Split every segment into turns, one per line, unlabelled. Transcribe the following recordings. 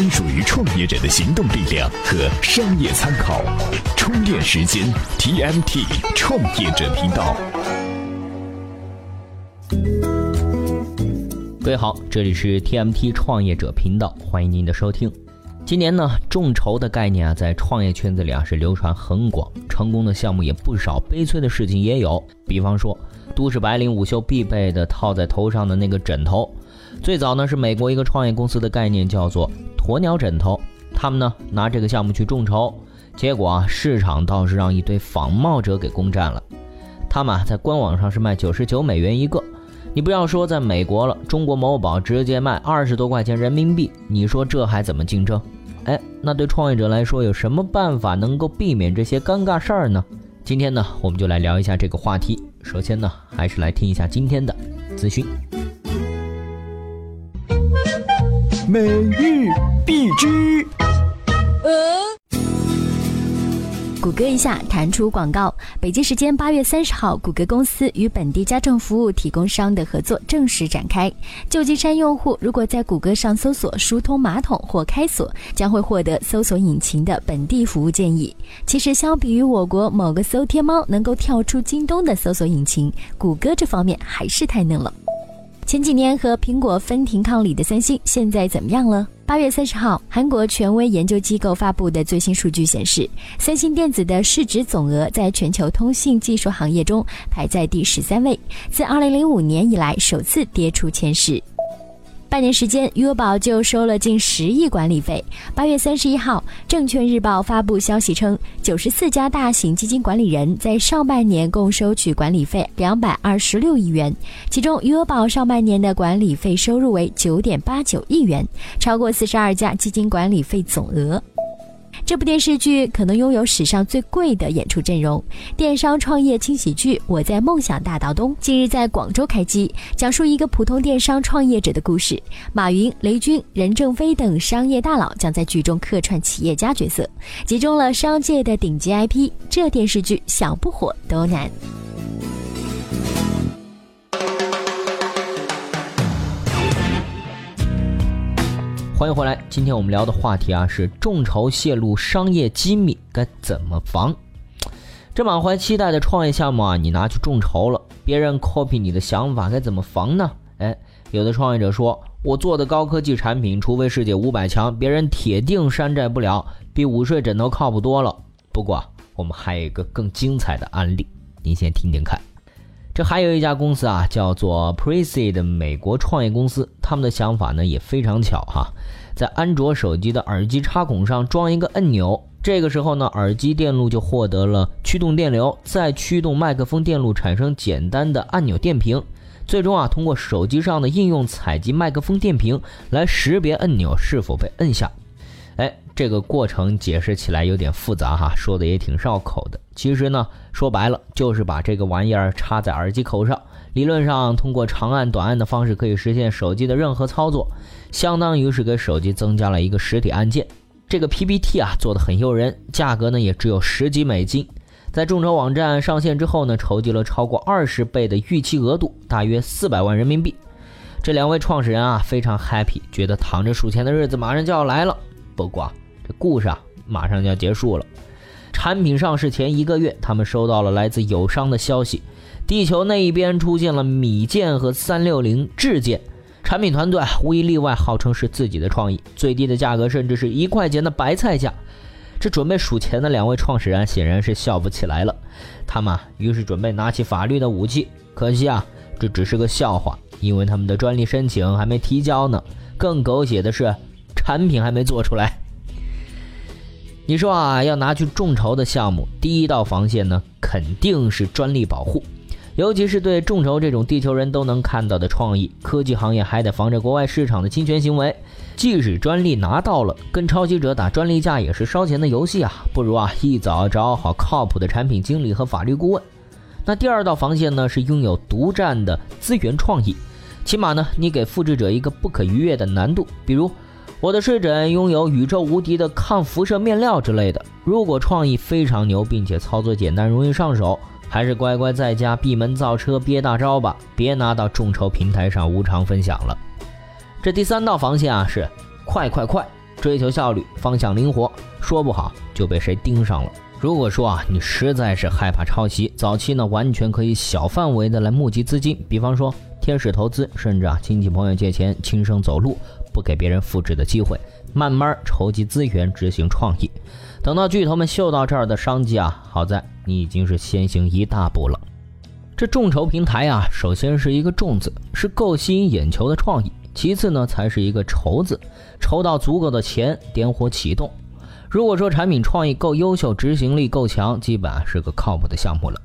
专属于创业者的行动力量和商业参考。充电时间，TMT 创业者频道。
各位好，这里是 TMT 创业者频道，欢迎您的收听。今年呢，众筹的概念啊，在创业圈子里啊是流传很广，成功的项目也不少，悲催的事情也有。比方说，都市白领午休必备的套在头上的那个枕头，最早呢是美国一个创业公司的概念，叫做鸵鸟枕头。他们呢拿这个项目去众筹，结果啊市场倒是让一堆仿冒者给攻占了。他们啊在官网上是卖九十九美元一个，你不要说在美国了，中国某宝直接卖二十多块钱人民币，你说这还怎么竞争？哎，那对创业者来说，有什么办法能够避免这些尴尬事儿呢？今天呢，我们就来聊一下这个话题。首先呢，还是来听一下今天的资讯。
每日必知。
谷歌一下弹出广告。北京时间八月三十号，谷歌公司与本地家政服务提供商的合作正式展开。旧金山用户如果在谷歌上搜索“疏通马桶”或“开锁”，将会获得搜索引擎的本地服务建议。其实，相比于我国某个搜天猫能够跳出京东的搜索引擎，谷歌这方面还是太嫩了。前几年和苹果分庭抗礼的三星，现在怎么样了？八月三十号，韩国权威研究机构发布的最新数据显示，三星电子的市值总额在全球通信技术行业中排在第十三位，自二零零五年以来首次跌出前十。半年时间，余额宝就收了近十亿管理费。八月三十一号，证券日报发布消息称，九十四家大型基金管理人在上半年共收取管理费两百二十六亿元，其中余额宝上半年的管理费收入为九点八九亿元，超过四十二家基金管理费总额。这部电视剧可能拥有史上最贵的演出阵容。电商创业轻喜剧《我在梦想大道东》近日在广州开机，讲述一个普通电商创业者的故事。马云、雷军、任正非等商业大佬将在剧中客串企业家角色，集中了商界的顶级 IP。这电视剧想不火都难。
欢迎回来，今天我们聊的话题啊是众筹泄露商业机密该怎么防。这满怀期待的创业项目啊，你拿去众筹了，别人 copy 你的想法该怎么防呢？哎，有的创业者说，我做的高科技产品，除非世界五百强，别人铁定山寨不了，比午睡枕头靠谱多了。不过我们还有一个更精彩的案例，您先听听看。这还有一家公司啊，叫做 Prezi 的美国创业公司，他们的想法呢也非常巧哈，在安卓手机的耳机插孔上装一个按钮，这个时候呢，耳机电路就获得了驱动电流，再驱动麦克风电路产生简单的按钮电瓶，最终啊，通过手机上的应用采集麦克风电瓶来识别按钮是否被摁下。哎，这个过程解释起来有点复杂哈，说的也挺绕口的。其实呢，说白了就是把这个玩意儿插在耳机口上，理论上通过长按短按的方式可以实现手机的任何操作，相当于是给手机增加了一个实体按键。这个 PPT 啊做的很诱人，价格呢也只有十几美金。在众筹网站上线之后呢，筹集了超过二十倍的预期额度，大约四百万人民币。这两位创始人啊非常 happy，觉得躺着数钱的日子马上就要来了。不过，故事啊，马上就要结束了。产品上市前一个月，他们收到了来自友商的消息，地球那一边出现了米键和三六零智键。产品团队无一例外号称是自己的创意，最低的价格甚至是一块钱的白菜价。这准备数钱的两位创始人显然是笑不起来了，他们于是准备拿起法律的武器。可惜啊，这只是个笑话，因为他们的专利申请还没提交呢。更狗血的是。产品还没做出来，你说啊，要拿去众筹的项目，第一道防线呢，肯定是专利保护，尤其是对众筹这种地球人都能看到的创意，科技行业还得防着国外市场的侵权行为。即使专利拿到了，跟抄袭者打专利架也是烧钱的游戏啊，不如啊，一早找好靠谱的产品经理和法律顾问。那第二道防线呢，是拥有独占的资源创意，起码呢，你给复制者一个不可逾越的难度，比如。我的睡枕拥有宇宙无敌的抗辐射面料之类的。如果创意非常牛，并且操作简单、容易上手，还是乖乖在家闭门造车憋大招吧，别拿到众筹平台上无偿分享了。这第三道防线啊，是快快快，追求效率，方向灵活，说不好就被谁盯上了。如果说啊，你实在是害怕抄袭，早期呢完全可以小范围的来募集资金，比方说天使投资，甚至啊亲戚朋友借钱，轻生走路，不给别人复制的机会，慢慢筹集资源，执行创意。等到巨头们嗅到这儿的商机啊，好在你已经是先行一大步了。这众筹平台啊，首先是一个“众”字，是够吸引眼球的创意；其次呢，才是一个“筹”字，筹到足够的钱，点火启动。如果说产品创意够优秀，执行力够强，基本啊是个靠谱的项目了。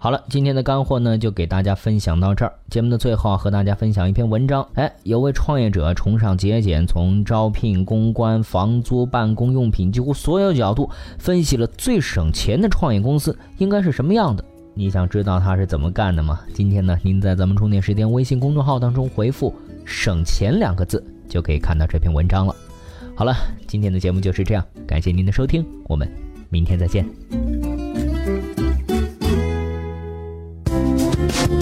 好了，今天的干货呢就给大家分享到这儿。节目的最后啊，和大家分享一篇文章。哎，有位创业者崇尚节俭，从招聘、公关、房租、办公用品几乎所有角度分析了最省钱的创业公司应该是什么样的。你想知道他是怎么干的吗？今天呢，您在咱们充电时间微信公众号当中回复“省钱”两个字，就可以看到这篇文章了。好了，今天的节目就是这样，感谢您的收听，我们明天再见。